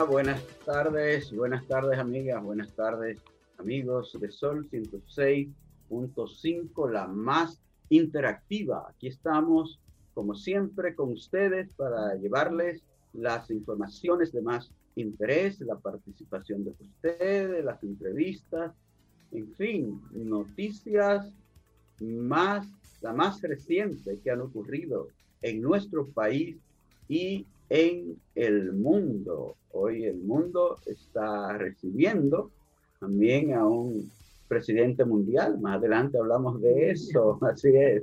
Buenas tardes, buenas tardes amigas, buenas tardes amigos de Sol 106.5, la más interactiva. Aquí estamos, como siempre, con ustedes para llevarles las informaciones de más interés, la participación de ustedes, las entrevistas, en fin, noticias más, la más reciente que han ocurrido en nuestro país y en el mundo. Hoy el mundo está recibiendo también a un presidente mundial. Más adelante hablamos de eso, así es.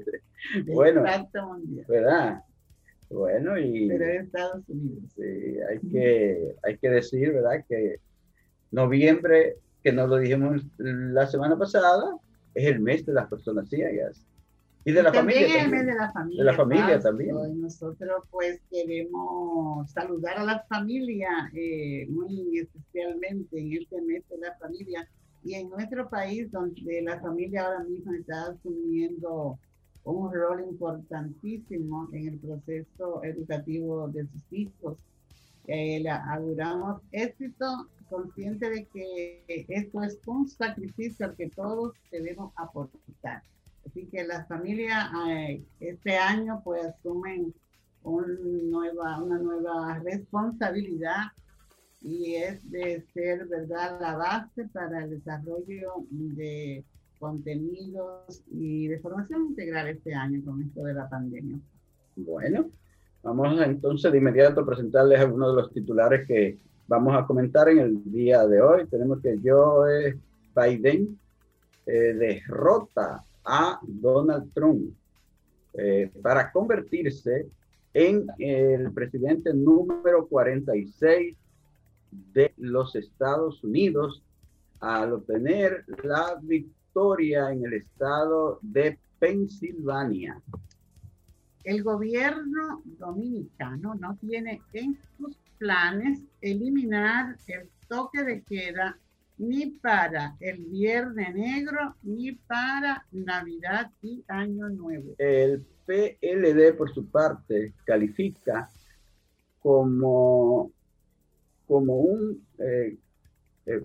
Bueno, ¿verdad? Bueno, y... Pero en Estados Unidos. Sí, hay que, hay que decir, ¿verdad? Que noviembre, que nos lo dijimos la semana pasada, es el mes de las personas ciegas. Y de la familia. También el mes de la familia. De la familia también. Y nosotros pues queremos saludar a la familia eh, muy especialmente en este mes de la familia y en nuestro país, donde la familia ahora mismo está asumiendo un rol importantísimo en el proceso educativo de sus hijos. Eh, le auguramos éxito, consciente de que esto es un sacrificio al que todos debemos aportar. Así que las familias eh, este año pues asumen un nueva, una nueva responsabilidad y es de ser, la base para el desarrollo de contenidos y de formación integral este año con esto de la pandemia. Bueno, vamos entonces de inmediato a presentarles algunos de los titulares que vamos a comentar en el día de hoy. Tenemos que Joe Biden eh, derrota a Donald Trump eh, para convertirse en el presidente número 46 de los Estados Unidos al obtener la victoria en el estado de Pensilvania. El gobierno dominicano no tiene en sus planes eliminar el toque de queda ni para el Viernes Negro ni para Navidad y Año Nuevo. El PLD, por su parte, califica como como un eh, eh,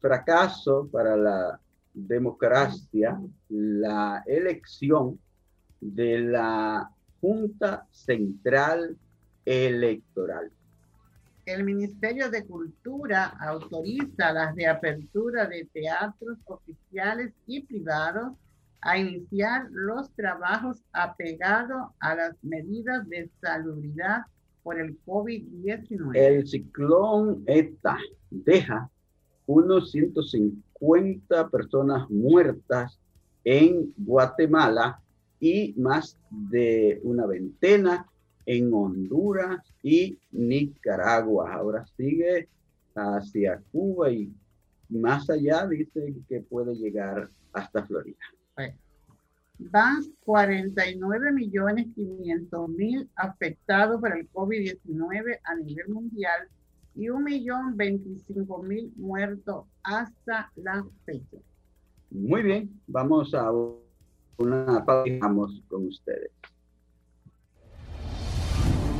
fracaso para la democracia la elección de la Junta Central Electoral. El Ministerio de Cultura autoriza la reapertura de teatros oficiales y privados a iniciar los trabajos apegados a las medidas de salubridad por el COVID-19. El ciclón ETA deja unos 150 personas muertas en Guatemala y más de una veintena en Honduras y Nicaragua. Ahora sigue hacia Cuba y más allá dice que puede llegar hasta Florida van 49 millones 500 mil afectados por el COVID-19 a nivel mundial y un millón 25 mil muertos hasta la fecha. Muy bien, vamos a una vamos con ustedes.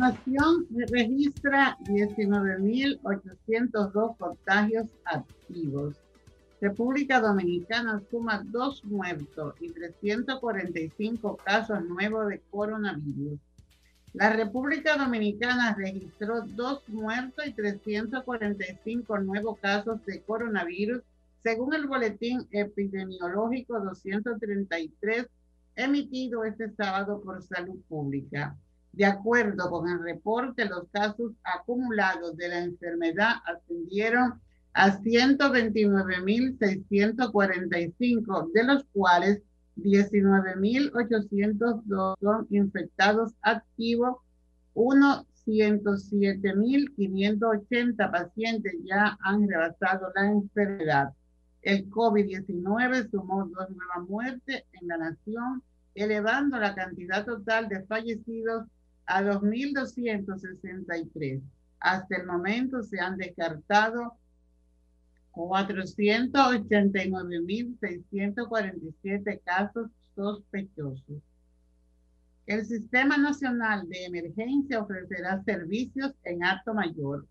La nación registra 19.802 contagios activos República Dominicana suma dos muertos y 345 casos nuevos de coronavirus. La República Dominicana registró dos muertos y 345 nuevos casos de coronavirus, según el boletín epidemiológico 233 emitido este sábado por Salud Pública. De acuerdo con el reporte, los casos acumulados de la enfermedad ascendieron a 129.645, de los cuales 19.802 son infectados activos, unos 107.580 pacientes ya han rebasado la enfermedad. El COVID-19 sumó dos nuevas muertes en la nación, elevando la cantidad total de fallecidos a 2.263. Hasta el momento se han descartado 489.647 casos sospechosos. El Sistema Nacional de Emergencia ofrecerá servicios en acto mayor.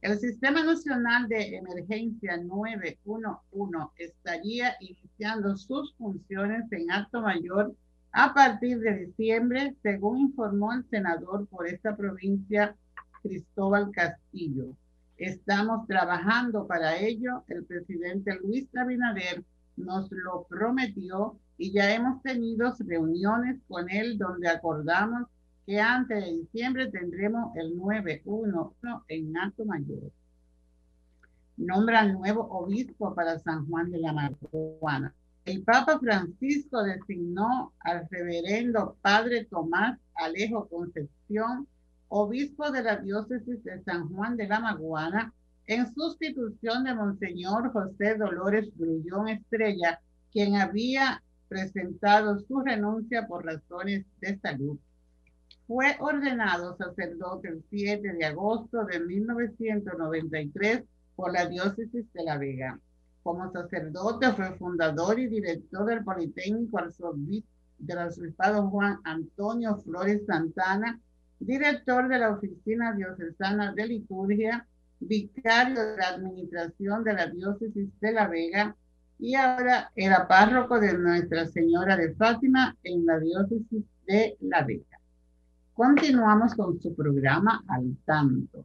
El Sistema Nacional de Emergencia 911 estaría iniciando sus funciones en acto mayor a partir de diciembre, según informó el senador por esta provincia, Cristóbal Castillo. Estamos trabajando para ello. El presidente Luis Abinader nos lo prometió y ya hemos tenido reuniones con él donde acordamos que antes de diciembre tendremos el 911 en Alto Mayor. Nombra nuevo obispo para San Juan de la Maguana. El Papa Francisco designó al reverendo Padre Tomás Alejo Concepción obispo de la diócesis de San Juan de la Maguana, en sustitución de Monseñor José Dolores Grullón Estrella, quien había presentado su renuncia por razones de salud. Fue ordenado sacerdote el 7 de agosto de 1993 por la diócesis de La Vega. Como sacerdote fue fundador y director del Politécnico del Arzobispado Juan Antonio Flores Santana director de la Oficina Diocesana de Liturgia, vicario de la Administración de la Diócesis de La Vega y ahora era párroco de Nuestra Señora de Fátima en la Diócesis de La Vega. Continuamos con su programa Al Tanto.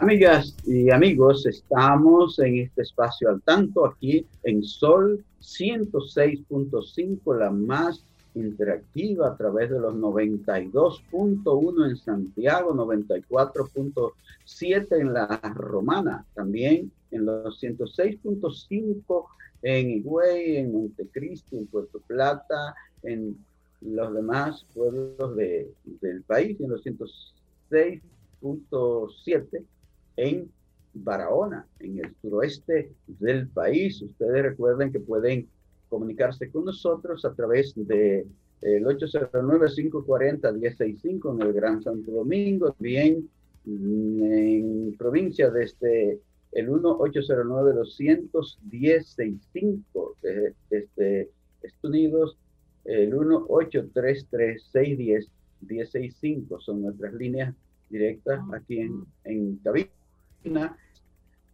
Amigas y amigos, estamos en este espacio al tanto aquí en Sol 106.5, la más interactiva a través de los 92.1 en Santiago, 94.7 en la Romana, también en los 106.5 en Higüey, en Montecristi, en Puerto Plata, en los demás pueblos de, del país, en los 106.7 en Barahona, en el suroeste del país. Ustedes recuerden que pueden comunicarse con nosotros a través de el 809-540-1065 en el Gran Santo Domingo, bien en provincia desde el 1-809-210-65 desde, desde Estados Unidos, el 1-833-610-1065 son nuestras líneas directas aquí en, en cabina.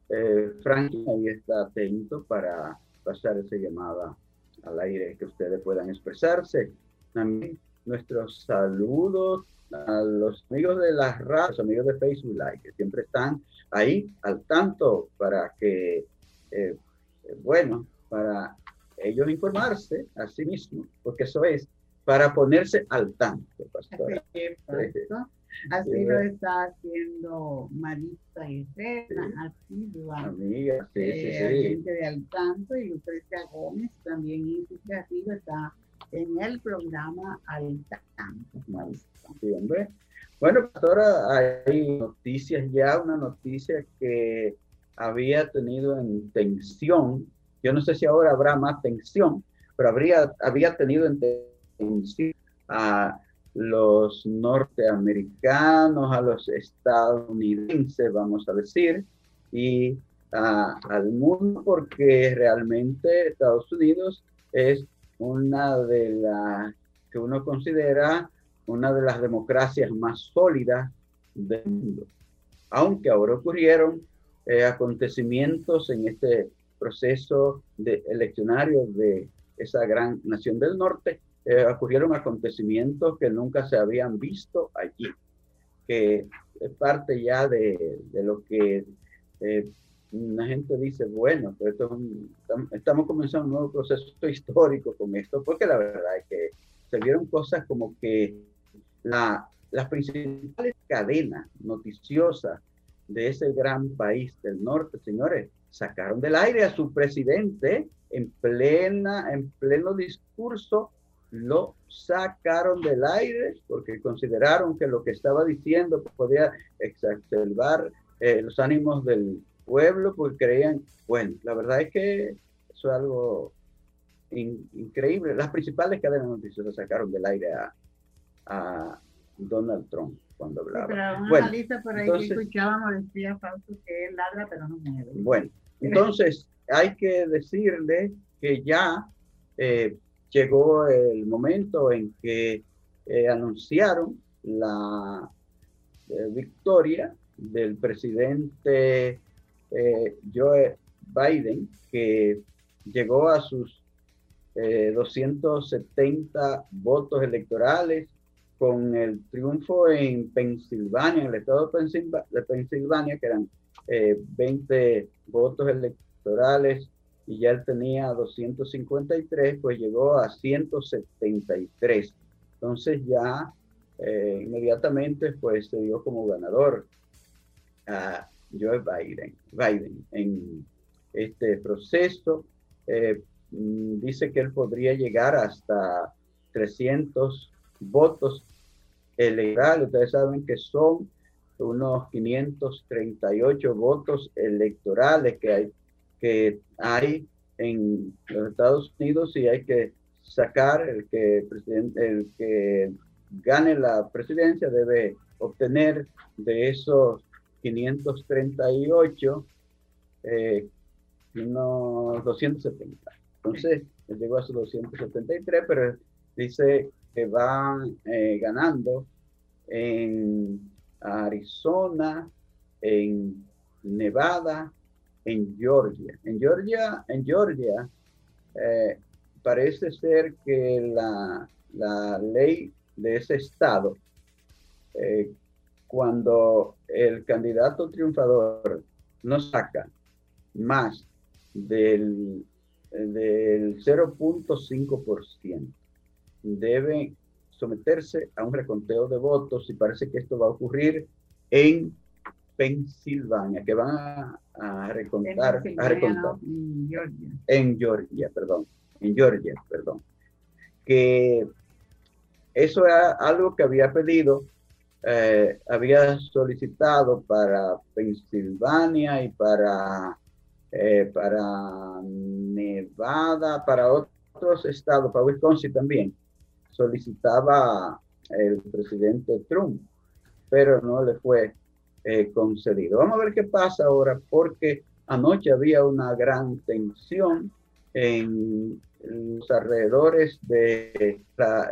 Eh, ahí está atento para pasar esa llamada al aire, que ustedes puedan expresarse. También nuestros saludos a los amigos de las radios, amigos de Facebook Live, que siempre están ahí al tanto para que, eh, bueno, para ellos informarse a sí mismos, porque eso es para ponerse al tanto, pastor. Así lo está haciendo Marisa Herrera, así lo Amiga, sí, sí, eh, sí. de Alcanto y Lucrecia Gómez también arriba está en el programa Altanto. Sí, hombre. Bueno, ahora hay noticias ya, una noticia que había tenido en tensión, Yo no sé si ahora habrá más tensión, pero habría, había tenido tensión a los norteamericanos, a los estadounidenses, vamos a decir, y al mundo porque realmente Estados Unidos es una de las que uno considera una de las democracias más sólidas del mundo. Aunque ahora ocurrieron eh, acontecimientos en este proceso de eleccionario de esa gran nación del norte, eh, ocurrieron acontecimientos que nunca se habían visto allí, que es parte ya de, de lo que eh, la gente dice, bueno, pero esto estamos comenzando un nuevo proceso histórico con esto, porque la verdad es que se vieron cosas como que la, las principales cadenas noticiosas de ese gran país del norte, señores, sacaron del aire a su presidente en observar en pleno discurso, lo sacaron del aire porque consideraron que lo que estaba diciendo podía exacerbar eh, los ánimos del pueblo, porque creían, bueno, la verdad es que eso es algo increíble. Las principales cadenas noticiosas sacaron del aire a, a Donald Trump cuando hablaba. pero una bueno, lista por ahí que escuchábamos decía Fausto que él ladra pero no mueve. Bueno, entonces hay que decirle que ya eh, llegó el momento en que eh, anunciaron la eh, victoria del presidente Joe Biden, que llegó a sus 270 votos electorales con el triunfo en Pensilvania, en el estado de Pensilvania, que eran 20 eh, votos electorales y ya él tenía 253, pues llegó a 173. Entonces ya eh, inmediatamente pues se dio como ganador a Joe Biden. Biden en este proceso eh, mm, dice que él podría llegar hasta 300 votos electorales. Ustedes saben que son unos 538 votos electorales que hay, que hay en los Estados Unidos y hay que sacar el que, el que gane la presidencia debe obtener de esos 538 eh, unos 270. Entonces, llegó a sus 273, pero dice que van eh, ganando en Arizona, en Nevada, en Georgia. En Georgia, en Georgia eh, parece ser que la, ley de ese estado, eh, cuando el candidato triunfador no saca más del, del 0.5%, debe someterse a un reconteo de votos y parece que esto va a ocurrir en Pensilvania, que van a, recontar, a recontar. En, Georgia. en Georgia, perdón, en Georgia, perdón, que eso era algo que había pedido, eh, había solicitado para Pensilvania y para, eh, para Nevada, para otros estados, para Wisconsin también. Solicitaba el presidente Trump, pero no le fue eh, concedido. Vamos a ver qué pasa ahora, porque anoche había una gran tensión en los alrededores del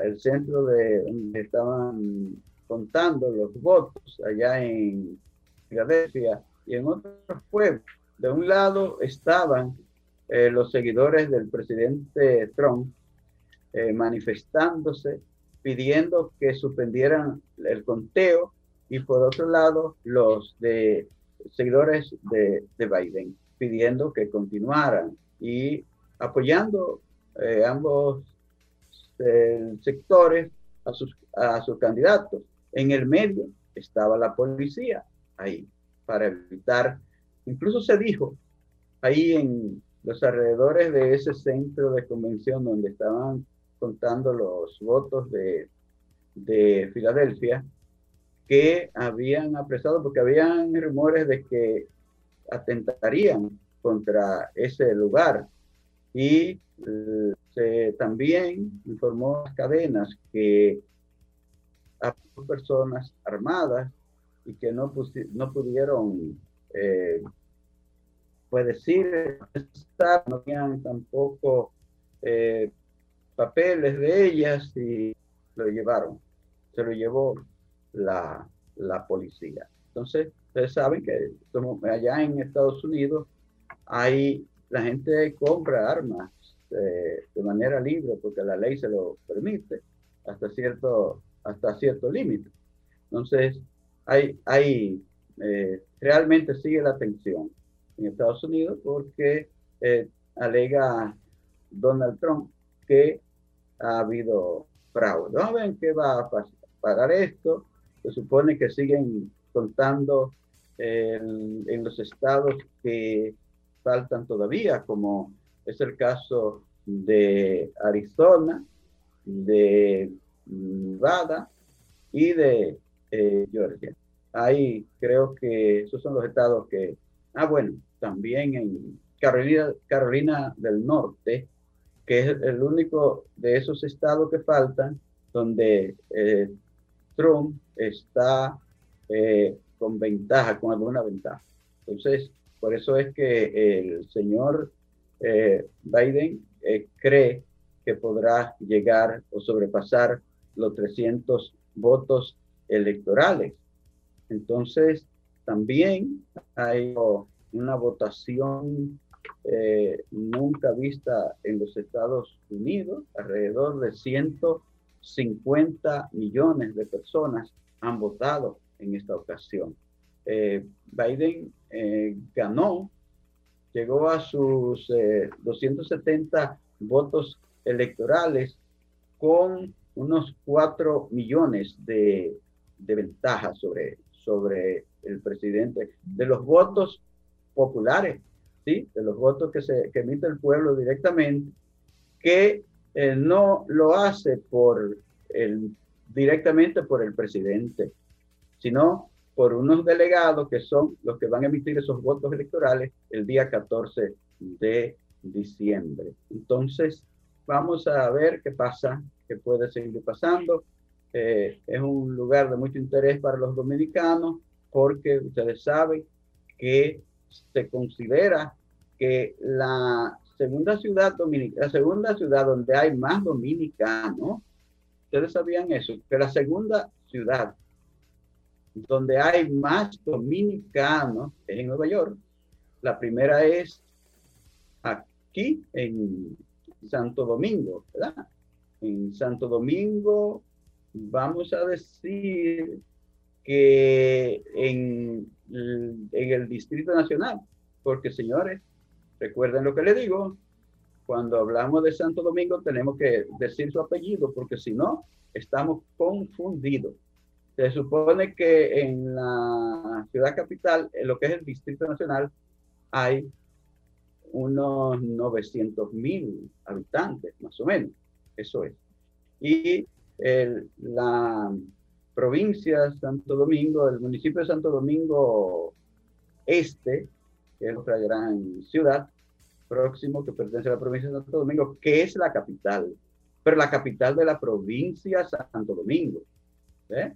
el centro de donde estaban contando los votos allá en Filadelfia y en otros pueblos. De un lado estaban eh, los seguidores del presidente Trump eh, manifestándose, pidiendo que suspendieran el conteo y por otro lado los de seguidores de, Biden pidiendo que continuaran y apoyando eh, ambos eh, sectores a sus, a sus candidatos. En el medio estaba la policía ahí para evitar, incluso se dijo ahí en los alrededores de ese centro de convención donde estaban contando los votos de, de Filadelfia, que habían apresado, porque habían rumores de que atentarían contra ese lugar. Y se también informó a las cadenas que a personas armadas y que no, no pudieron, eh, pues decir, no tenían tampoco eh, papeles de ellas y lo llevaron, se lo llevó la, la policía. Entonces, ustedes saben que allá en Estados Unidos hay, la gente compra armas eh, de manera libre porque la ley se lo permite hasta cierto, hasta cierto límite. Entonces, hay, hay eh, realmente sigue la tensión en Estados Unidos porque eh, alega Donald Trump que ha habido fraude. Vamos a ver qué va a pagar esto. Se supone que siguen contando en los estados que faltan todavía, como es el caso de Arizona, de Nevada y de eh, Georgia. Ahí creo que esos son los estados que, ah, bueno, también en Carolina, Carolina del Norte, que es el único de esos estados que faltan donde eh, Trump está eh, con ventaja, con alguna ventaja. Entonces, por eso es que el señor Biden eh, cree que podrá llegar o sobrepasar los 300 votos electorales. Entonces, también hay una votación eh, nunca vista en los Estados Unidos, alrededor de 150 millones de personas han votado en esta ocasión. Eh, Biden ganó llegó a sus 270 eh, votos electorales con unos 4 millones de, de sobre, sobre el presidente, de los votos populares, ¿sí? de los votos que, se, que emite el pueblo directamente, que eh, no lo hace por directamente por el presidente, sino por unos delegados que son los que van a emitir esos votos electorales el día 14 de diciembre. Entonces, vamos a ver qué pasa, qué puede seguir pasando. Eh, es un lugar de mucho interés para los dominicanos porque ustedes saben que se considera que la segunda ciudad dominicana, la segunda ciudad donde hay más dominicanos, ustedes sabían eso, que la segunda ciudad donde hay más dominicanos es en Nueva York. La primera es aquí en Santo Domingo, ¿verdad? En Santo Domingo, vamos a decir que en, en el Distrito Nacional, porque señores, recuerden lo que le digo, cuando hablamos de Santo Domingo tenemos que decir su apellido, porque si no, estamos confundidos. Se supone que en la ciudad capital, en lo que es el Distrito Nacional, hay unos 900 mil habitantes, más o menos. Eso es. Y la provincia de Santo Domingo, el municipio de Santo Domingo Este, que es otra gran ciudad, próximo que pertenece a la provincia de Santo Domingo, que es la capital, pero la capital de la provincia Santo Domingo. ¿eh?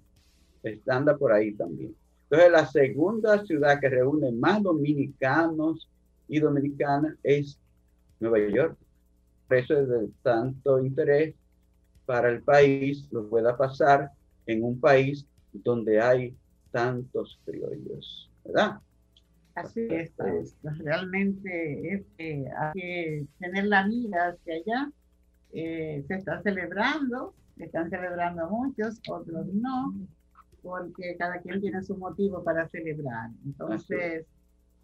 por ahí también. Entonces, la segunda ciudad que reúne más dominicanos y dominicanas es Nueva York. Por eso es de tanto interés para el país lo pueda pasar en un país donde hay tantos criollos, ¿verdad? Así es, realmente es que hay que tener la mira hacia allá. Eh, se está celebrando, están celebrando muchos, otros no porque cada quien tiene su motivo para celebrar. Entonces,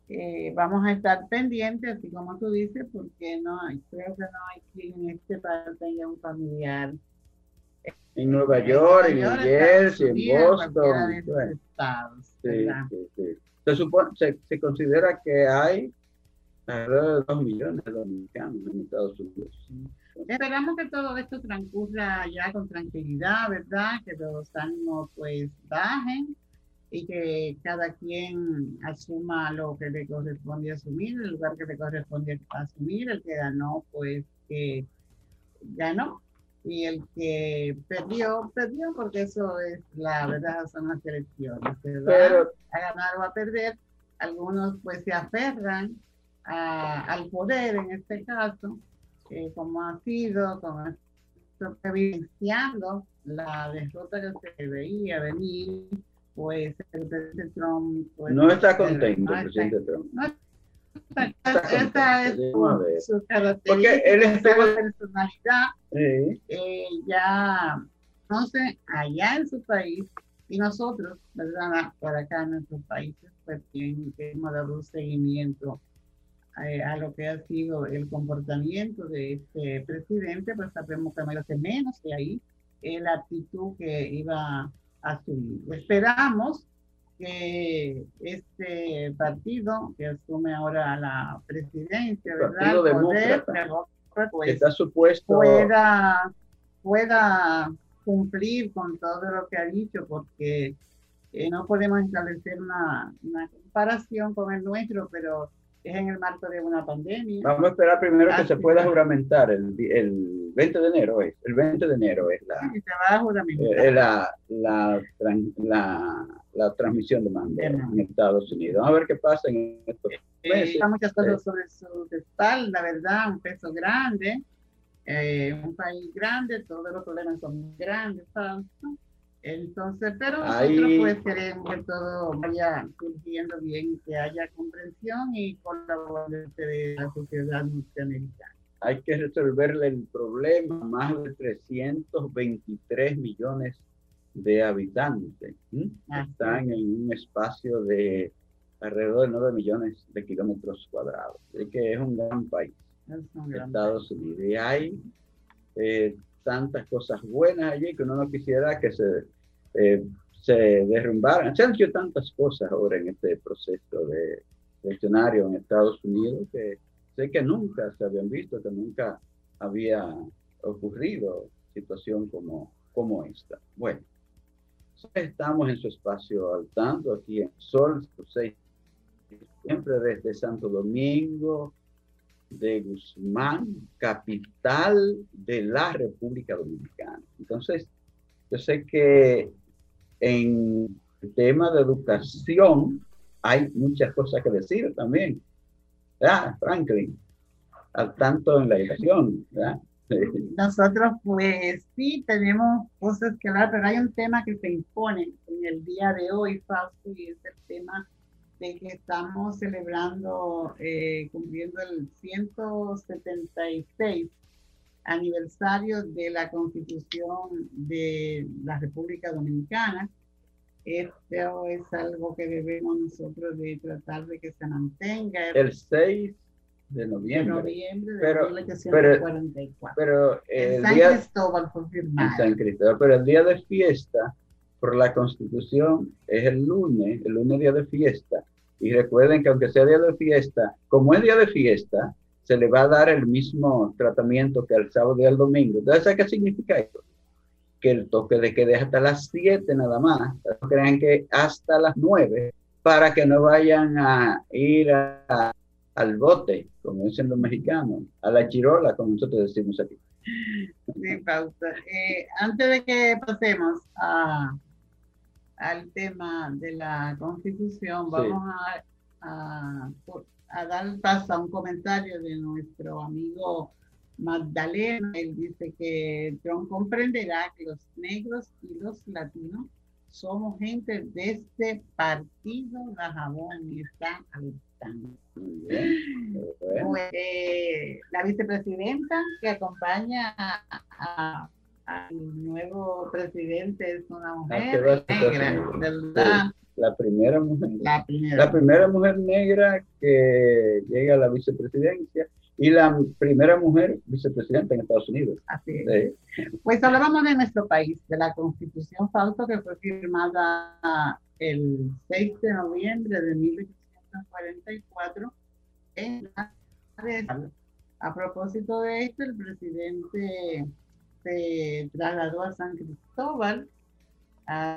eh, vamos a estar pendientes, así como tú dices, porque no hay, creo que no hay quien en este país tenga un familiar. En Nueva York, en New Jersey, en Boston. sí, sí, Se, supone, se, considera que hay alrededor de dos millones de dominicanos en Estados Unidos. Esperamos que todo esto transcurra ya con tranquilidad, ¿verdad? Que los ánimos pues bajen. y que cada quien asuma lo que le corresponde asumir, el lugar que le corresponde asumir, el que ganó, pues que ganó, y el que perdió, perdió, porque eso es la verdad, son las elecciones, se va a ganar o a perder, algunos pues se aferran al poder en este caso, eh, como ha sido, como evidenciando la derrota que se veía venir, pues el presidente Trump... Pues, no está contento el presidente Trump. No esta es su, característica, Porque él es personalidad. Eh, ya, no sé, allá en su país y nosotros, ¿verdad? Por acá en nuestros países, pues que hemos dado un seguimiento eh, a lo que ha sido el comportamiento de este presidente, pues sabemos que merece menos de ahí la actitud que iba a asumir. Esperamos que este partido que asume ahora la presidencia, ¿verdad? Poder, pues, está supuesto pueda, pueda cumplir con todo lo que ha dicho, porque eh, no podemos establecer una, una comparación con el nuestro, pero es en el marco de una pandemia. Vamos a esperar primero que se pueda juramentar el, el 20 de enero, es, el 20 de enero es la, sí, se va a juramentar. Eh, la, la, la, la, transmisión de mando en Estados Unidos. Vamos a ver qué pasa en estos eh, meses. Hay muchas cosas sobre su espalda, verdad, un peso grande, eh, un país grande, todos los problemas son grandes, ¿sabes? Entonces, pero nosotros pues queremos que todo vaya surgiendo bien, que haya comprensión y colaboración de la sociedad norteamericana. Hay que resolverle el problema a más de 323 millones de habitantes. Están en un espacio de alrededor de 9 millones de kilómetros cuadrados. Así que es un gran país. Estados Unidos. Y hay eh, tantas cosas buenas allí que uno no quisiera que se, eh, se derrumbaran. Se han hecho tantas cosas ahora en este proceso de eleccionario en Estados Unidos que sé que nunca se habían visto, que nunca había ocurrido situación como, como esta. Bueno, estamos en su espacio al tanto aquí en Sol 6, siempre desde Santo Domingo, de Guzmán, capital de la República Dominicana. Entonces, yo sé que en el tema de educación hay muchas cosas que decir también. ¿Verdad, Franklin? Al tanto en la educación, ¿verdad? Nosotros, pues sí, tenemos cosas que hablar, pero hay un tema que se impone en el día de hoy, Fausto, y es el tema de que estamos celebrando, eh, cumpliendo el 176 aniversario de la Constitución de la República Dominicana. Esto es algo que debemos nosotros de tratar de que se mantenga. El 6 de noviembre. De noviembre de pero, 1844. Pero, en San Cristóbal confirmado. En San Cristóbal, pero el día de fiesta por la Constitución es el lunes, el lunes día de fiesta. Y recuerden que aunque sea día de fiesta, como es día de fiesta, se le va a dar el mismo tratamiento que al sábado y al domingo. Entonces, ¿sabes qué significa esto? Que el toque de quede hasta las 7 nada más. No crean que hasta las 9 para que no vayan a ir al bote, como dicen los mexicanos, a la chirola, como nosotros decimos aquí. Sí, pausa. Eh, antes de que pasemos a, al tema de la constitución, vamos a, a, dar paso a un comentario de nuestro amigo Magdalena. Él dice que Trump comprenderá que los negros y los latinos somos gente de este partido de Jabón y está alertando. Pues, eh, la vicepresidenta que acompaña a, al nuevo presidente es una mujer negra, La primera mujer. La primera. la primera mujer negra que llega a la vicepresidencia y la primera mujer vicepresidenta en Estados Unidos. Así es. Pues hablábamos de nuestro país, de la constitución falsa que fue firmada el 6 de noviembre de 1844 en la a propósito de esto, el presidente se trasladó a San Cristóbal a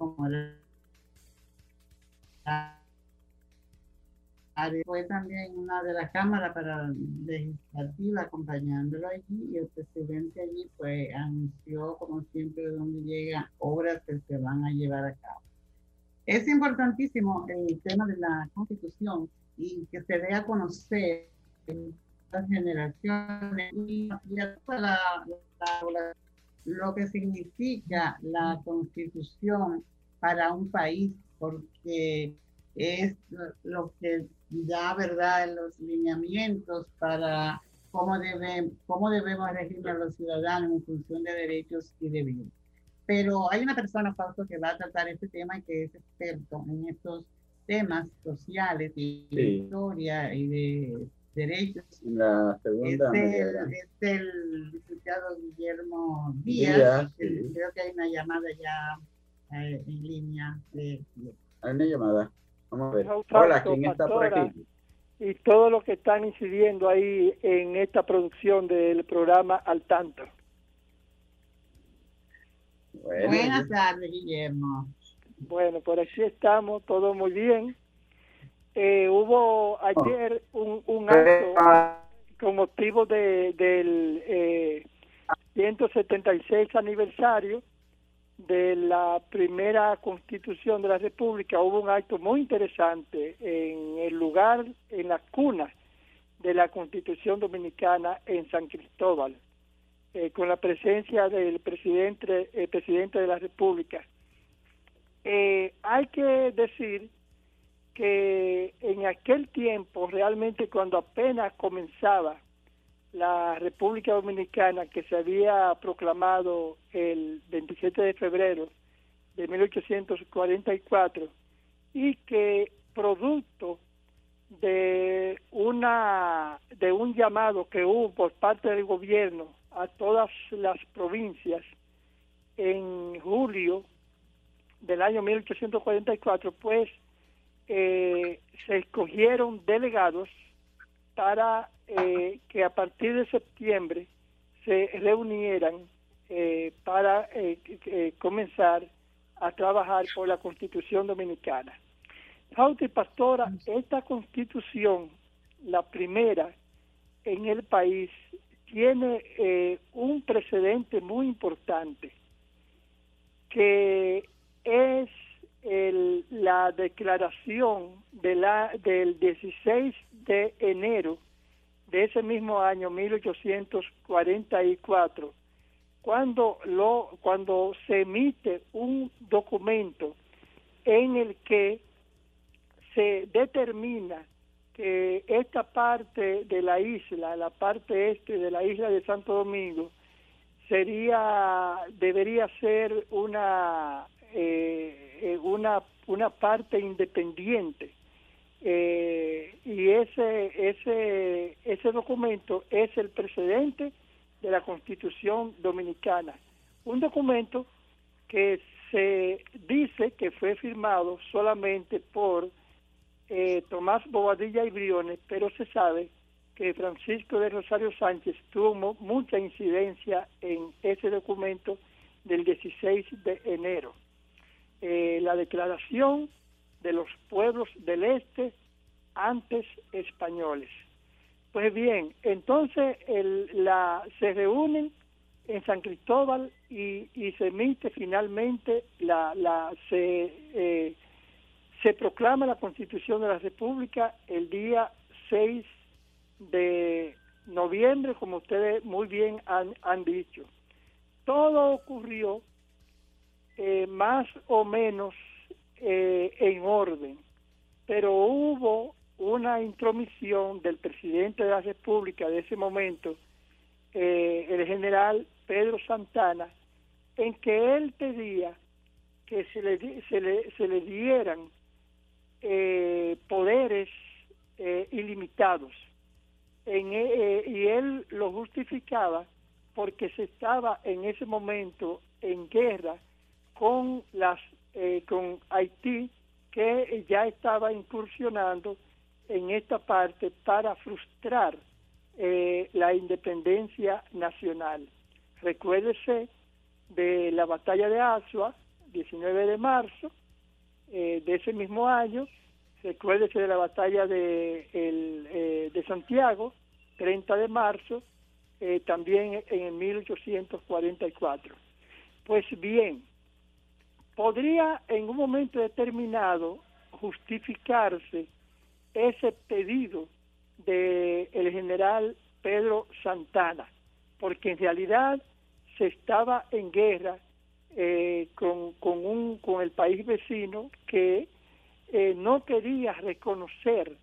fue también una de las cámaras para legislativa acompañándolo allí y el presidente allí pues anunció como siempre de dónde llegan obras que se van a llevar a cabo. Es importantísimo el tema de la constitución y que se dé a conocer las generaciones y, lo que significa la constitución para un país porque es lo que da verdad los lineamientos para cómo, debe, cómo debemos regir a los ciudadanos en función de derechos y deberes. Pero hay una persona, Fausto, que va a tratar este tema y que es experto en estos temas sociales y de historia y de derechos. La segunda. Es el, licenciado Guillermo Díaz. Creo que hay una llamada ya eh, en línea. De, hay una llamada. Vamos a ver. Hola, ¿quién está por aquí? Y todos los que están incidiendo ahí en esta producción del programa Al Tanto. Buenas tardes, Guillermo. Bueno, por así estamos, todo muy bien. Eh, hubo ayer un, un acto con motivo de, del eh, 176 aniversario de la primera constitución de la República hubo un acto muy interesante en el lugar, en la cuna de la constitución dominicana en San Cristóbal, eh, con la presencia del presidente, el presidente de la República. Eh, hay que decir que en aquel tiempo, realmente cuando apenas comenzaba la República Dominicana que se había proclamado el 27 de febrero de 1844 y que producto de una de un llamado que hubo por parte del gobierno a todas las provincias en julio del año 1844 pues eh, se escogieron delegados para eh, que a partir de septiembre se reunieran eh, para eh, comenzar a trabajar por la constitución dominicana. Jauti Pastora, esta constitución, la primera en el país, tiene un precedente muy importante, que es la declaración de la, del 16 de enero de ese mismo año 1844 cuando lo cuando se emite un documento en el que se determina que esta parte de la isla, la parte este de la isla de Santo Domingo, sería debería ser una eh, una una parte independiente eh, y ese, ese, ese documento es el precedente de la Constitución Dominicana. Un documento que se dice que fue firmado solamente por eh, Tomás Bobadilla y Briones, pero se sabe que Francisco de Rosario Sánchez tuvo mucha incidencia en ese documento del 16 de enero. Eh, la declaración de los pueblos del este antes españoles. Pues bien, entonces el, la, se reúnen en San Cristóbal y, y se emite finalmente la, la se, eh, se proclama la Constitución de la República el día 6 de noviembre, como ustedes muy bien han, han dicho. Todo ocurrió eh, más o menos eh, en orden, pero hubo una intromisión del presidente de la República de ese momento, eh, el general Pedro Santana, en que él pedía que se le, se le, se le dieran eh, poderes ilimitados. En, y él lo justificaba porque se estaba en ese momento en guerra con las eh, con Haití que ya estaba incursionando en esta parte para frustrar eh, la independencia nacional. Recuérdese de la batalla de Asua, 19 de marzo, de ese mismo año, recuérdese de la batalla de, el, de Santiago, 30 de marzo, también en 1844. Pues bien, podría en un momento determinado justificarse ese pedido del el general Pedro Santana, porque en realidad se estaba en guerra eh, con, con, un, con el país vecino que eh, no quería reconocer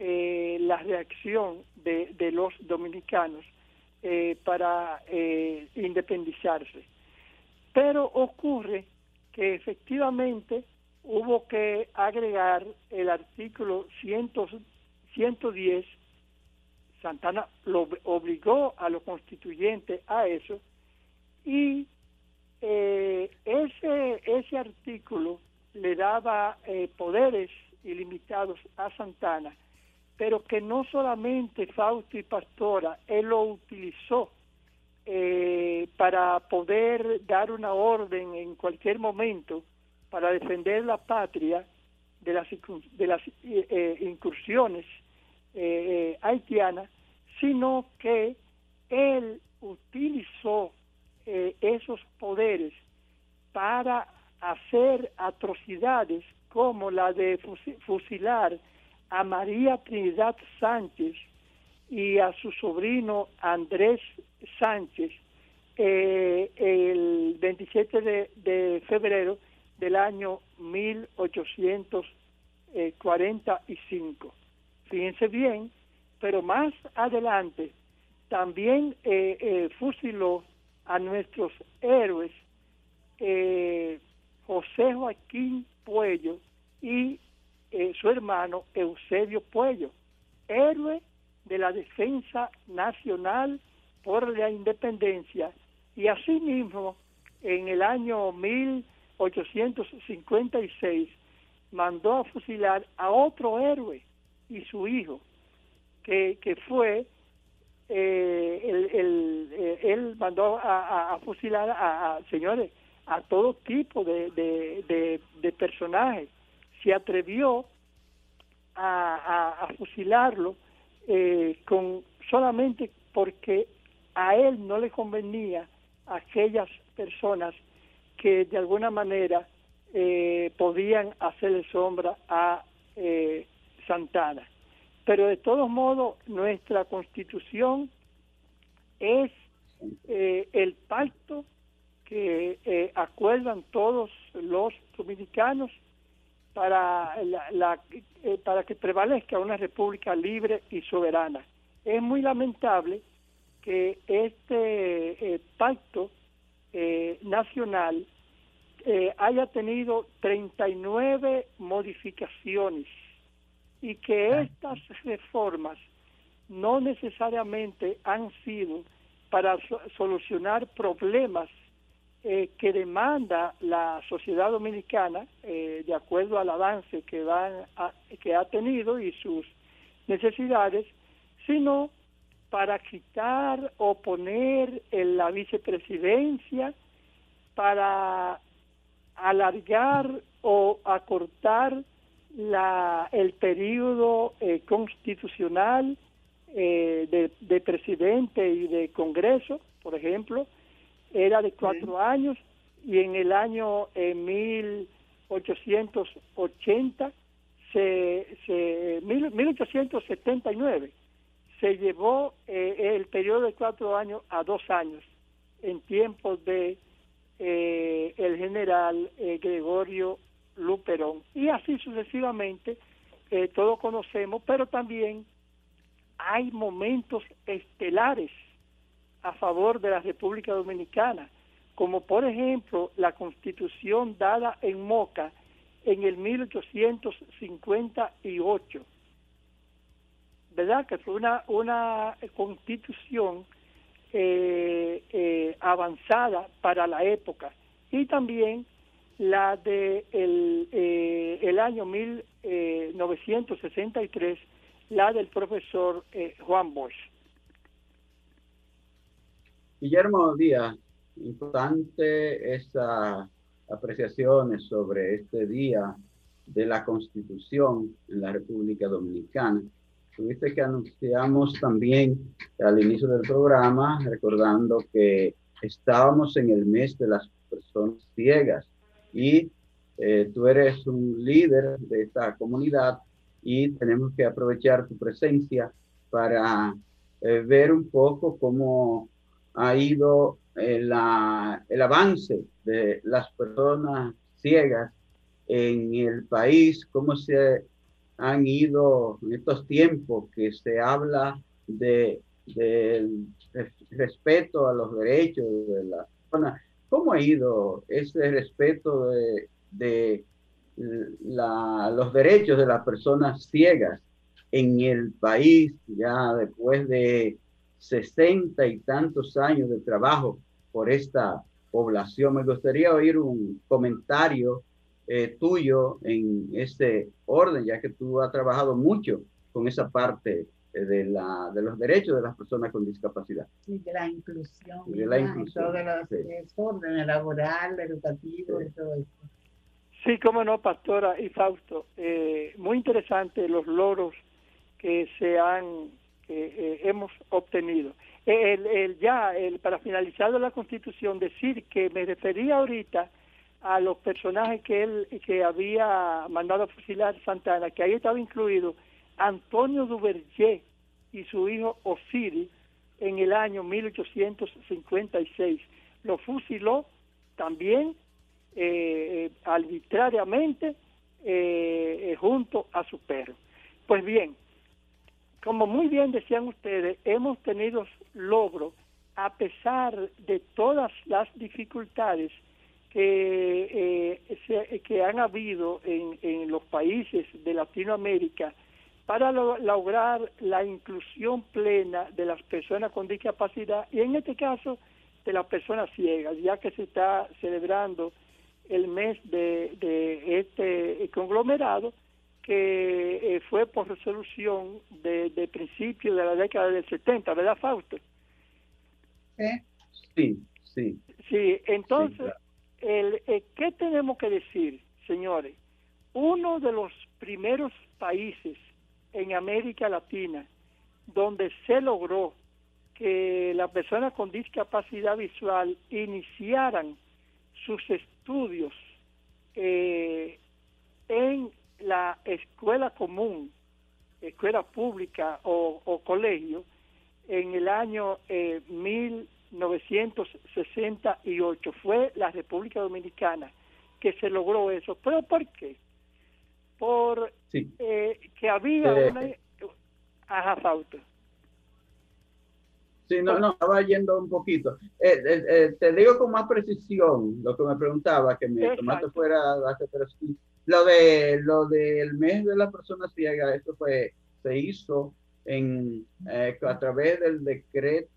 eh, la reacción de, de los dominicanos para independizarse. Pero ocurre que efectivamente hubo que agregar el artículo 110, Santana lo obligó a los constituyentes a eso, y eh, ese, ese artículo le daba eh, poderes ilimitados a Santana, pero que no solamente Fausto y Pastora, él lo utilizó eh, para poder dar una orden en cualquier momento para defender la patria de las, de las eh, eh, incursiones haitianas, sino que él utilizó esos poderes para hacer atrocidades como la de fusilar a María Trinidad Sánchez y a su sobrino Andrés Sánchez eh, el 27 de, febrero del año 1845. Fíjense bien, pero más adelante también eh, eh, fusiló a nuestros héroes José Joaquín Puello y su hermano Eusebio Puello, héroe de la defensa nacional por la independencia y asimismo en el año 1856 mandó a fusilar a otro héroe y su hijo que, que fue eh, el, eh, él mandó a, fusilar a, señores a todo tipo de, de, de, personajes. Se atrevió a, a fusilarlo eh, con solamente porque a él no le convenía aquellas personas que de alguna manera eh, podían hacerle sombra a eh, Santana. Pero de todos modos, nuestra constitución es el pacto que acuerdan todos los dominicanos para, la, eh, para que prevalezca una república libre y soberana. Es muy lamentable que este eh, pacto eh, nacional haya tenido 39 modificaciones y que estas reformas no necesariamente han sido para solucionar problemas eh, que demanda la sociedad dominicana eh, de acuerdo al avance que van que ha tenido y sus necesidades sino para quitar o poner en la vicepresidencia para alargar o acortar la, el periodo eh, constitucional de, de presidente y de congreso, por ejemplo, era de cuatro años y en el año 1880 se, se 1879 se llevó eh, el periodo de cuatro años a dos años en tiempos de eh, el general eh, Gregorio Luperón. Y así sucesivamente todos conocemos pero también hay momentos estelares a favor de la República Dominicana, como por ejemplo la constitución dada en Moca en el 1858, ¿verdad? Que fue una, una constitución eh, eh, avanzada para la época y también la de el, eh, el año 1963, la del profesor Juan Bosch. Guillermo Díaz, importante esas apreciaciones sobre este día de la Constitución en la República Dominicana. Tuviste que anunciamos también al inicio del programa, recordando que estábamos en el mes de las personas ciegas y eh, tú eres un líder de esta comunidad y tenemos que aprovechar tu presencia para eh, ver un poco cómo ha ido eh, la, el avance de las personas ciegas en el país, cómo se han ido en estos tiempos que se habla de, respeto a los derechos de las personas. ¿Cómo ha ido ese respeto de los derechos de las personas ciegas en el país ya después de sesenta y tantos años de trabajo por esta población. Me gustaría oír un comentario eh, tuyo en ese orden, ya que tú has trabajado mucho con esa parte eh, de, la, de los derechos de las personas con discapacidad. Sí, de la inclusión. De la inclusión. De los sí. laboral, educativo y todo eso. Sí, cómo no, pastora y Fausto. Eh, muy interesante los logros que se han que hemos obtenido. El, el, ya, el, para finalizar la Constitución, decir que me refería ahorita a los personajes que él que había mandado a fusilar Santana, que ahí estaba incluido Antonio Duvergé y su hijo Osiris en el año 1856. Lo fusiló también eh, arbitrariamente eh, junto a su perro. Pues bien, como muy bien decían ustedes, hemos tenido logros a pesar de todas las dificultades que, eh, que han habido en, en, los países de Latinoamérica para lograr la inclusión plena de las personas con discapacidad y en este caso de las personas ciegas, ya que se está celebrando el mes de, de este conglomerado que eh, fue por resolución de, de principio de la década del 70, ¿verdad, Fausto? Sí, sí. Sí, entonces el, eh, ¿Qué tenemos que decir, señores? Uno de los primeros países en América Latina donde se logró que las personas con discapacidad visual iniciaran sus estudios eh, en la escuela común, escuela pública o, colegio, en el año eh, mil 1968. Fue la República Dominicana que se logró eso. ¿Pero por qué? Por eh, que había eh, una... Ajá, Fausto. Sí, no, no, estaba yendo un poquito. Eh, te digo con más precisión lo que me preguntaba, que me tomaste fuera, pero sí. Lo, de, lo del mes de la persona ciega, esto fue, se hizo en, a través del decreto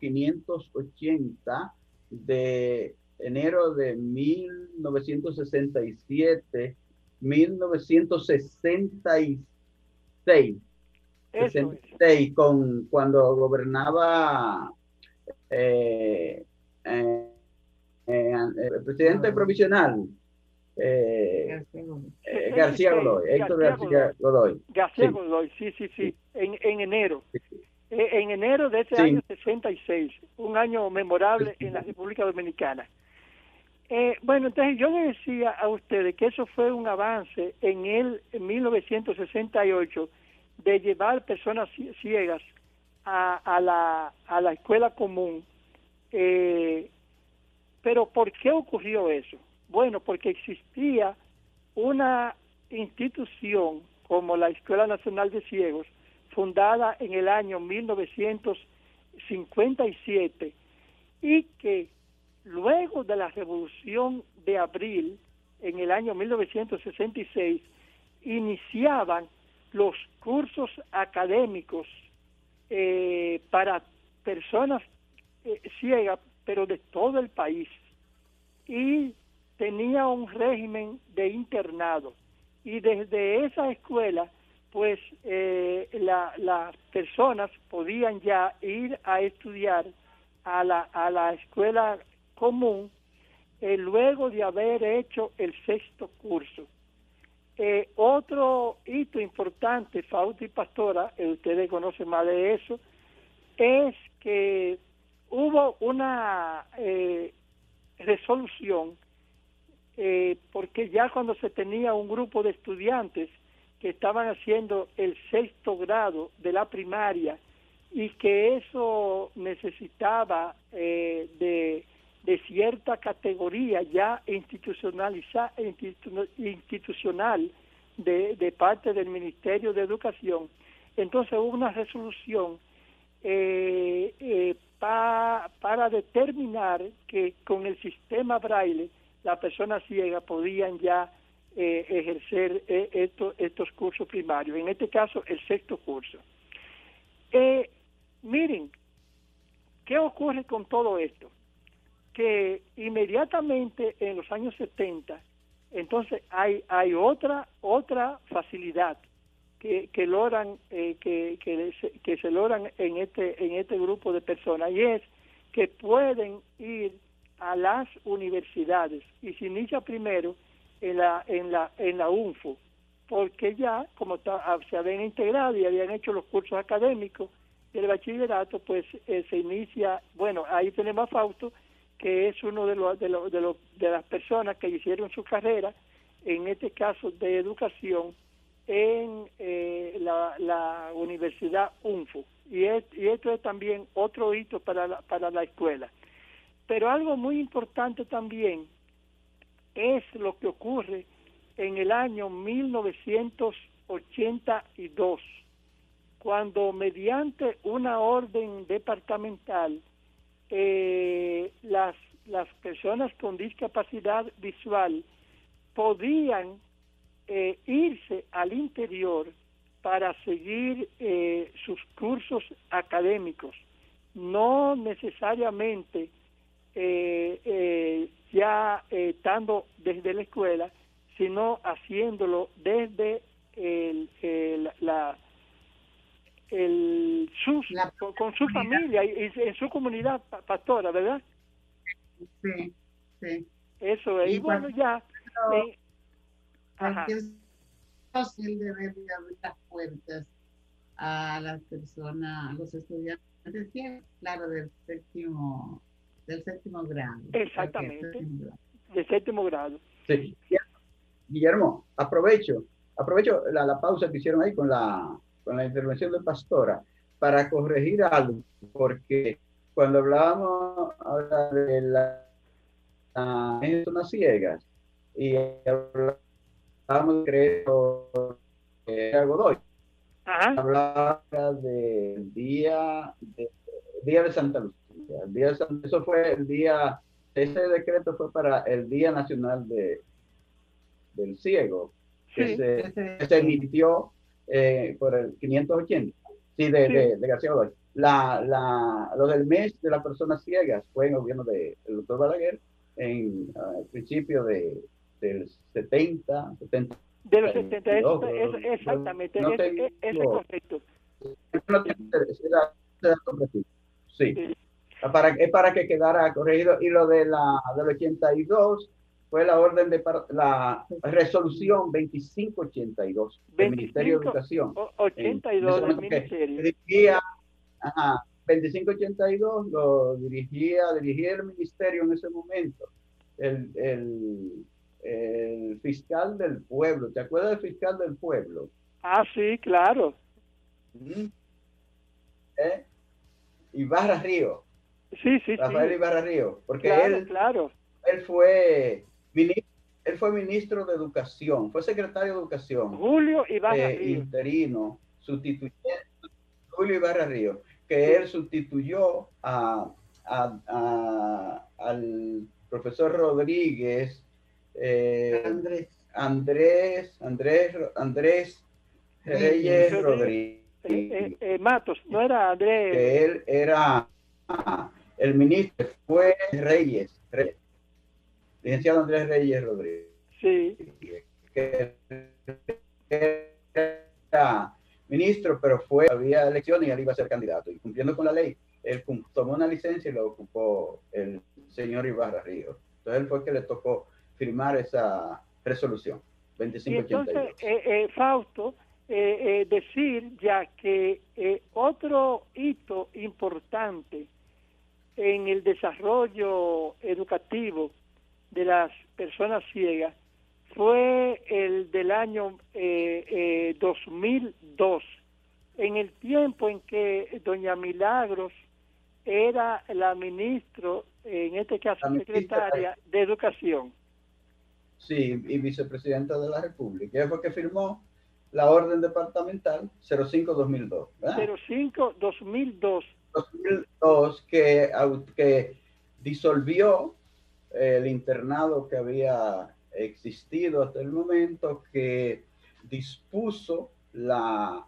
580 de enero de 1967, 1966. 66, con, cuando gobernaba eh, eh, eh, el presidente provisional García Godoy, Héctor García Godoy. García Godoy, sí, sí, sí, en, en enero. Eh, en enero de ese año 66, un año memorable en la República Dominicana. Eh, bueno, entonces yo le decía a ustedes que eso fue un avance en el en 1968 de llevar personas ciegas a, a, la, a la escuela común. Eh, pero ¿por qué ocurrió eso? Bueno, porque existía una institución como la Escuela Nacional de Ciegos fundada en el año 1957 y que luego de la Revolución de Abril, en el año 1966, iniciaban los cursos académicos eh, para personas eh, ciegas, pero de todo el país. Y tenía un régimen de internado. Y desde esa escuela pues eh, las personas podían ya ir a estudiar a la, a la escuela común eh, luego de haber hecho el sexto curso. eh, otro hito importante, Fausto y Pastora, eh, ustedes conocen más de eso, es que hubo una eh, resolución porque ya cuando se tenía un grupo de estudiantes que estaban haciendo el sexto grado de la primaria y que eso necesitaba de de cierta categoría ya institucionalizada institucional de, de, parte del Ministerio de Educación. Entonces hubo una resolución eh, eh, para determinar que con el sistema braille las personas ciegas podían ya eh, ejercer estos, estos cursos primarios, en este caso el sexto curso. miren, ¿qué ocurre con todo esto? que inmediatamente en los años 70, entonces hay, hay otra, otra facilidad que, que logran, eh, que, que, se, que se logran en este, en este grupo de personas y es que pueden ir a las universidades y se inicia primero en la, en la, en la UNFO, porque ya como ah, se habían integrado y habían hecho los cursos académicos del bachillerato, pues eh, se inicia, bueno, ahí tenemos a Fausto, que es uno de, los, de, los, de, los, de las personas que hicieron su carrera, en este caso de educación, en eh, la, la, Universidad UNFU. Y, y esto es también otro hito para la, para la escuela. Pero algo muy importante también es lo que ocurre en el año 1982, cuando mediante una orden departamental eh, las, las personas con discapacidad visual podían eh, irse al interior para seguir eh, sus cursos académicos, no necesariamente eh, ya estando desde la escuela, sino haciéndolo desde el, la, el sus, con, su familia y, en su comunidad pastora, ¿verdad? Sí, sí. Eso es. Y, bueno, ya. Eh, fácil de abrir las puertas a las personas, a los estudiantes, claro, del séptimo, del séptimo grado. Exactamente. Del séptimo grado. Sí. Guillermo, aprovecho, aprovecho la, la pausa que hicieron ahí con la con la intervención de Pastora para corregir algo, porque cuando hablábamos ahora de la, zonas ciegas y hablábamos creo de Godoy, hablaba del día de, día de Santa Lucía. El día eso fue el día, ese decreto fue para el Día Nacional de, del Ciego, que, se, que se emitió eh, por el 580, sí, de, de, García Godoy. La, la, lo del mes de las personas ciegas fue en el gobierno del doctor Balaguer en el principio de, del 70, 70. De los 70, exactamente, no, ese, es correcto. Sí. Para, es para que quedara corregido. Y lo de la, del 82 fue la orden de la resolución 2582 del Ministerio de Educación. 82 del Ministerio. Dirigía, ajá, 2582 lo dirigía, dirigía el ministerio en ese momento. El, el, el, fiscal del pueblo, ¿te acuerdas del fiscal del pueblo? Ah, sí, claro. ¿Eh? Ibarra Río. Sí, sí, Rafael Ibarra Río, porque él, claro. él fue él fue ministro de Educación, fue secretario de Educación. Julio Ibarra eh, Interino, sustituyó Julio Ibarra Río, que él sustituyó a, al profesor Rodríguez, eh, Andrés. Andrés, Andrés, Andrés Reyes Rodríguez. Eh, Matos, no era Andrés. Que él era ah, el ministro, fue Reyes, Reyes licenciado Andrés Reyes Rodríguez. Sí. Que era ministro, pero fue, había elecciones y él iba a ser candidato. Y cumpliendo con la ley, él tomó una licencia y lo ocupó el señor Ibarra Río. Entonces él fue el que le tocó firmar esa resolución. Y entonces, Fausto, decir ya que otro hito importante en el desarrollo educativo de las personas ciegas fue el del año 2002, en el tiempo en que doña Milagros era la ministro, en este caso secretaria de Educación. Sí, y vicepresidenta de la República. Ella fue que firmó la orden departamental 05-2002. 05-2002. 2002 que, que disolvió el internado que había existido hasta el momento, que dispuso la,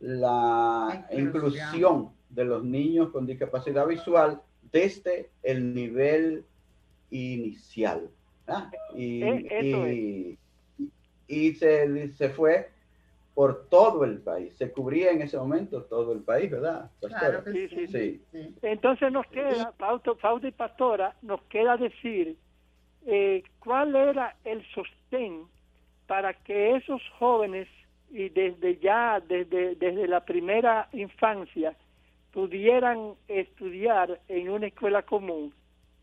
la inclusión de los niños con discapacidad visual desde el nivel inicial. Y, eh, y, se, se, fue por todo el país. Se cubría en ese momento todo el país, ¿verdad? Claro sí, sí, sí, Entonces nos queda, Fausto, y Pastora, nos queda decir eh, cuál era el sostén para que esos jóvenes y desde ya, desde, desde la primera infancia, pudieran estudiar en una escuela común.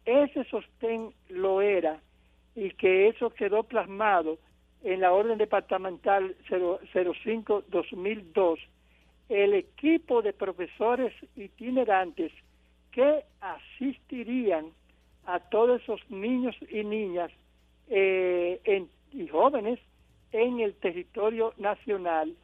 Ese sostén lo era y que eso quedó plasmado en la orden departamental 05-2002, el equipo de profesores itinerantes que asistirían a todos esos niños y niñas eh, y jóvenes en el territorio nacional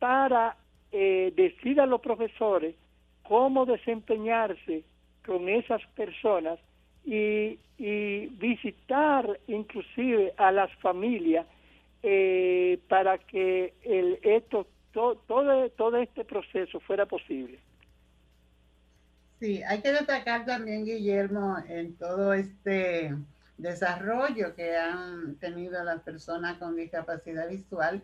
para eh, decir a los profesores cómo desempeñarse con esas personas y, visitar inclusive a las familias eh, para que el, esto, todo, todo este proceso fuera posible. Sí, hay que destacar también, Guillermo, en todo este desarrollo que han tenido las personas con discapacidad visual,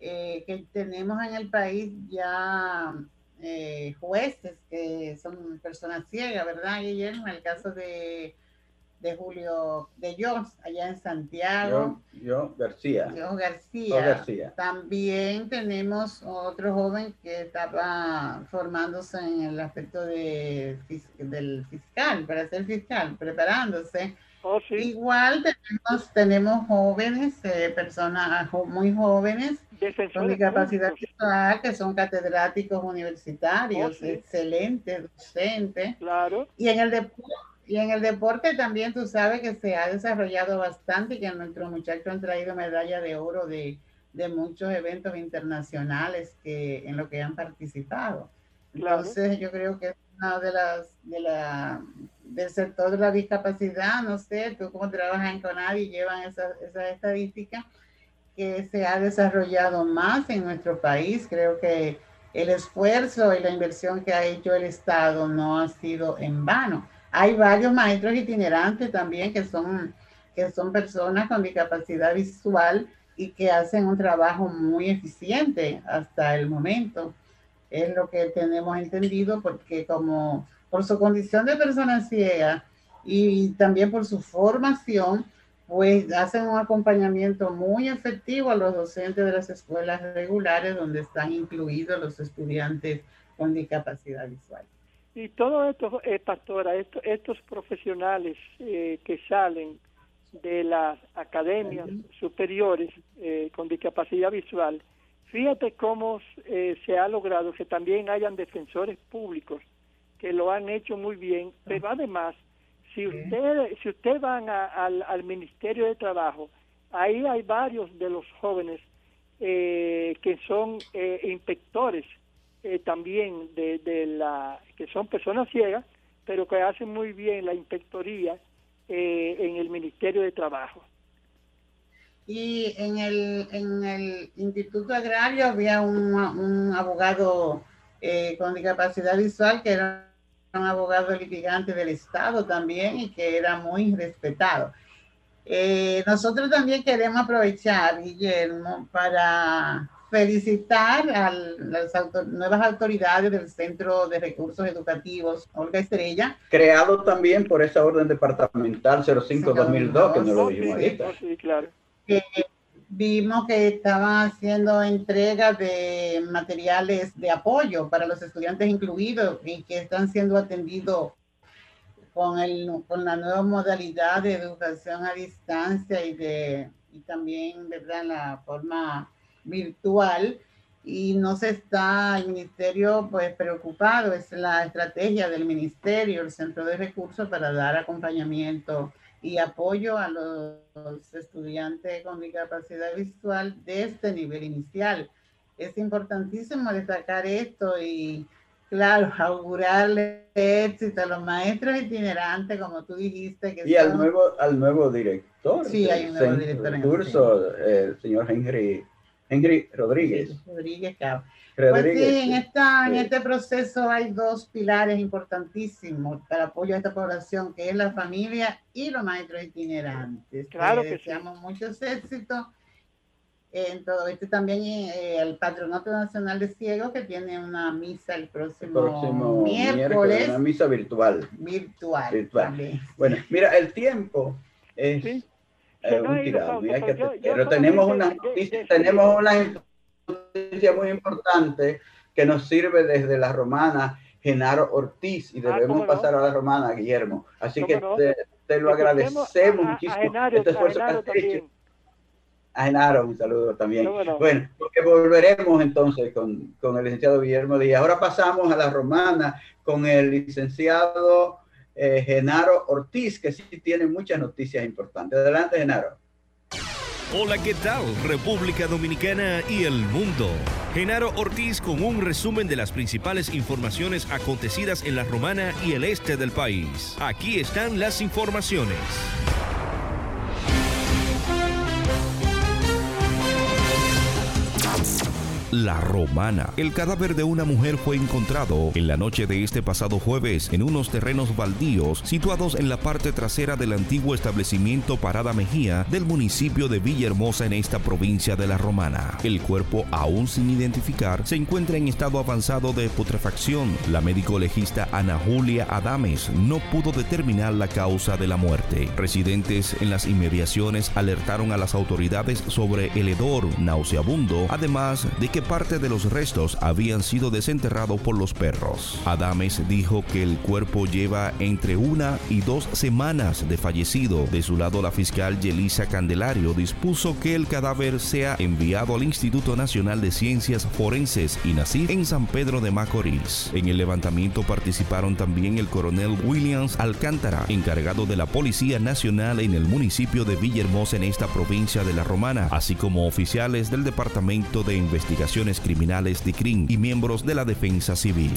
eh, que tenemos en el país ya eh, jueces que son personas ciegas, ¿verdad, Guillermo? El caso de, de Julio de Jones, allá en Santiago. Yo, García. Yo García. García. También tenemos otro joven que estaba formándose en el aspecto de, del fiscal, para ser fiscal, preparándose Oh, Igual tenemos, tenemos jóvenes, eh, personas muy jóvenes con discapacidad visual que son catedráticos universitarios, oh, excelentes, docentes. Claro. Y en el deporte. Y en el deporte también tú sabes que se ha desarrollado bastante y que nuestros muchachos han traído medalla de oro de, de muchos eventos internacionales que en lo que han participado. Entonces yo creo que es una de las de la del sector de la discapacidad, no sé, tú cómo trabajas en CONADI y llevan esa, esa estadística que se ha desarrollado más en nuestro país. Creo que el esfuerzo y la inversión que ha hecho el Estado no ha sido en vano. Hay varios maestros itinerantes también que son, que son personas con discapacidad visual y que hacen un trabajo muy eficiente hasta el momento. Es lo que tenemos entendido porque como por su condición de persona ciega y también por su formación, pues hacen un acompañamiento muy efectivo a los docentes de las escuelas regulares donde están incluidos los estudiantes con discapacidad visual. Y todo esto, eh, pastora, estos profesionales eh, que salen de las academias superiores eh, con discapacidad visual, fíjate cómo eh, se ha logrado que también hayan defensores públicos que lo han hecho muy bien, ah. pero además, si usted, si usted van al, al, Ministerio de Trabajo, ahí hay varios de los jóvenes eh, que son eh, inspectores eh, también de, la, que son personas ciegas, pero que hacen muy bien la inspectoría en el Ministerio de Trabajo. Y en el, en el Instituto Agrario había un, un abogado con discapacidad visual que era un abogado litigante del Estado también y que era muy respetado. Eh, nosotros también queremos aprovechar, Guillermo, para felicitar a las nuevas autoridades del Centro de Recursos Educativos, Olga Estrella. Creado también por esa orden departamental 05-2002, que no lo dijimos ahorita. Que, vimos que estaban haciendo entrega de materiales de apoyo para los estudiantes incluidos y que están siendo atendidos con, el, con la nueva modalidad de educación a distancia y, de, y también, ¿verdad?, la forma virtual. Y no se está el ministerio pues preocupado, es la estrategia del ministerio, el centro de recursos para dar acompañamiento y apoyo a los estudiantes con discapacidad visual de este nivel inicial. Es importantísimo destacar esto y, claro, augurarle éxito a los maestros itinerantes, como tú dijiste. Que y al, nuevo, al nuevo director. Sí, hay un nuevo director. En el curso, el señor Henry, Henry Rodríguez. Rodríguez, claro. Pues sí, en, esta, en este proceso hay dos pilares importantísimos para apoyo a esta población, que es la familia y los maestros itinerantes. Claro que, deseamos muchos éxitos en todo esto. También eh, el Patronato Nacional de Ciegos, que tiene una misa el próximo, miércoles, Una misa virtual. Virtual. virtual. Bueno, mira, el tiempo es... Eh, un tirado. pero tenemos una, tenemos una noticia muy importante que nos sirve desde la romana Genaro Ortiz y ah, debemos pasar a la romana Guillermo. Así que te, lo agradecemos muchísimo. este esfuerzo a Genaro, un saludo también. bueno, porque volveremos entonces con, con, el licenciado Guillermo Díaz. Ahora pasamos a la romana con el licenciado eh, Genaro Ortiz, que sí tiene muchas noticias importantes. Adelante, Genaro. Hola, ¿qué tal? República Dominicana y el mundo. Genaro Ortiz con un resumen de las principales informaciones acontecidas en la Romana y el este del país. Aquí están las informaciones. La Romana. El cadáver de una mujer fue encontrado en la noche de este pasado jueves en unos terrenos baldíos situados en la parte trasera del antiguo establecimiento Parada Mejía del municipio de Villahermosa en esta provincia de La Romana. El cuerpo, aún sin identificar, se encuentra en estado avanzado de putrefacción. La médico legista Ana Julia Adames no pudo determinar la causa de la muerte. Residentes en las inmediaciones alertaron a las autoridades sobre el hedor nauseabundo, además de que parte de los restos habían sido desenterrados por los perros. Adames dijo que el cuerpo lleva entre una y dos semanas de fallecido. De su lado, la fiscal Yelisa Candelario dispuso que el cadáver sea enviado al Instituto Nacional de Ciencias Forenses INACIF en San Pedro de Macorís. En el levantamiento participaron también el coronel Williams Alcántara, encargado de la Policía Nacional en el municipio de Villahermosa en esta provincia de La Romana, así como oficiales del Departamento de Investigación Criminales de CRIM y miembros de la Defensa Civil.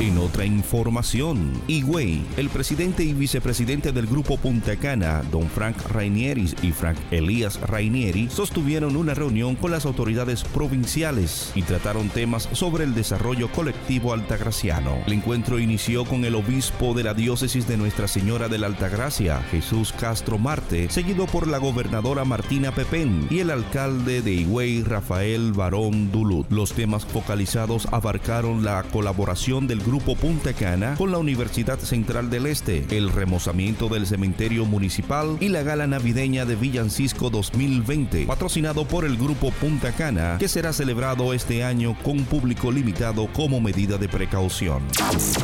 En otra información, Higüey, el presidente y vicepresidente del Grupo Punta Cana, don Frank Rainieri y Frank Elías Rainieri, sostuvieron una reunión con las autoridades provinciales y trataron temas sobre el desarrollo colectivo altagraciano. El encuentro inició con el obispo de la diócesis de Nuestra Señora de la Altagracia, Jesús Castro Marte, seguido por la gobernadora Martina Pepén y el alcalde de Higüey, Rafael Barón Los temas focalizados abarcaron la colaboración del Grupo Punta Cana con la Universidad Central del Este, el remozamiento del cementerio municipal y la gala navideña de Villancisco 2020, patrocinado por el Grupo Punta Cana, que será celebrado este año con público limitado como medida de precaución.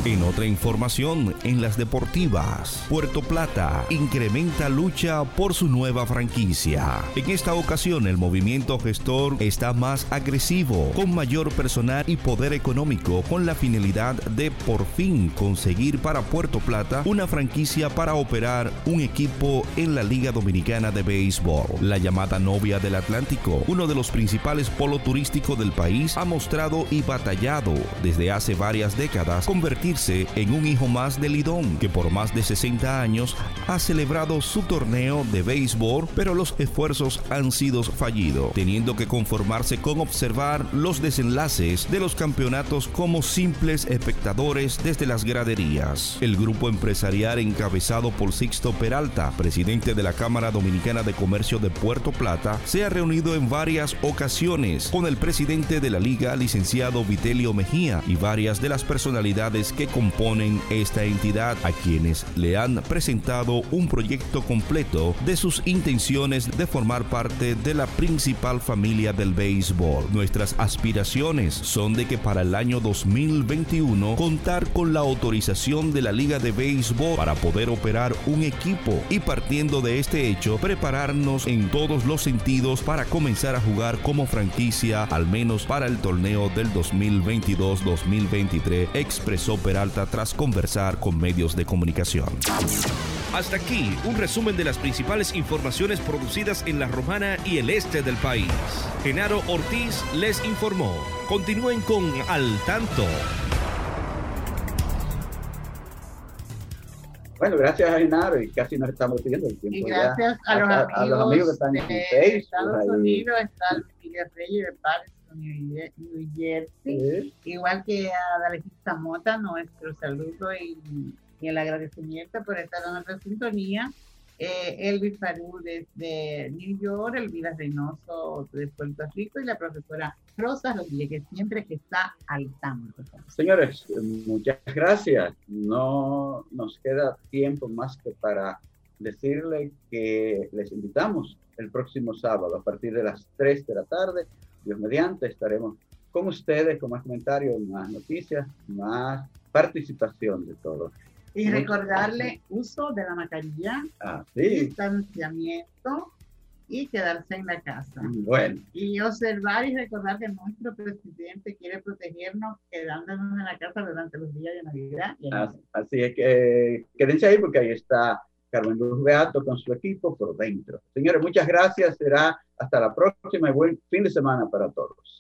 En otra información, en las deportivas, Puerto Plata incrementa lucha por su nueva franquicia. En esta ocasión, el movimiento gestor está más agresivo con mayor personal y poder económico, con la finalidad de por fin conseguir para Puerto Plata una franquicia para operar un equipo en la Liga Dominicana de Béisbol. La llamada novia del Atlántico, uno de los principales polos turísticos del país, ha mostrado y batallado desde hace varias décadas convertirse en un hijo más del Lidón, que por más de 60 años ha celebrado su torneo de béisbol, pero los esfuerzos han sido fallidos, teniendo que conformarse con observar los desenlaces de los campeonatos como simples espectadores desde las graderías. El grupo empresarial encabezado por Sixto Peralta, presidente de la Cámara Dominicana de Comercio de Puerto Plata, se ha reunido en varias ocasiones con el presidente de la liga, licenciado Vitelio Mejía, y varias de las personalidades que componen esta entidad, a quienes le han presentado un proyecto completo de sus intenciones de formar parte de la principal familia del béisbol. Nuestras aspiraciones son de que para el año 2021 contar con la autorización de la Liga de Béisbol para poder operar un equipo y partiendo de este hecho prepararnos en todos los sentidos para comenzar a jugar como franquicia al menos para el torneo del 2022-2023 expresó Peralta tras conversar con medios de comunicación. Hasta aquí un resumen de las principales informaciones producidas en la Romana y el este del país. Genaro Ortiz les informó. Continúen con Al Tanto. Bueno, gracias a Genaro y casi nos estamos pidiendo el tiempo. Y gracias a, los amigos, a, los amigos, que están en Facebook, Estados Unidos, está Miguel Reyes de Patterson, New Jersey, ¿Sí? igual que a Dalejita Mota, nuestro saludo y y el agradecimiento por estar en nuestra sintonía. Eh, Elvis Farú desde New York, Elvira Reynoso de Puerto Rico y la profesora Rosa Rodríguez, siempre que está al tanto. Señores, muchas gracias. No nos queda tiempo más que para decirle que les invitamos el próximo sábado a partir de las 3 de la tarde. Dios mediante, estaremos con ustedes con más comentarios, más noticias, más participación de todos. Y recordarle uso de la mascarilla, ah, sí. distanciamiento y quedarse en la casa. Bueno. Y observar y recordar que nuestro presidente quiere protegernos quedándonos en la casa durante los días de Navidad. así, así es que quédense ahí porque ahí está Carmen Luz Beato con su equipo por dentro. Señores, muchas gracias. Será hasta la próxima y buen fin de semana para todos.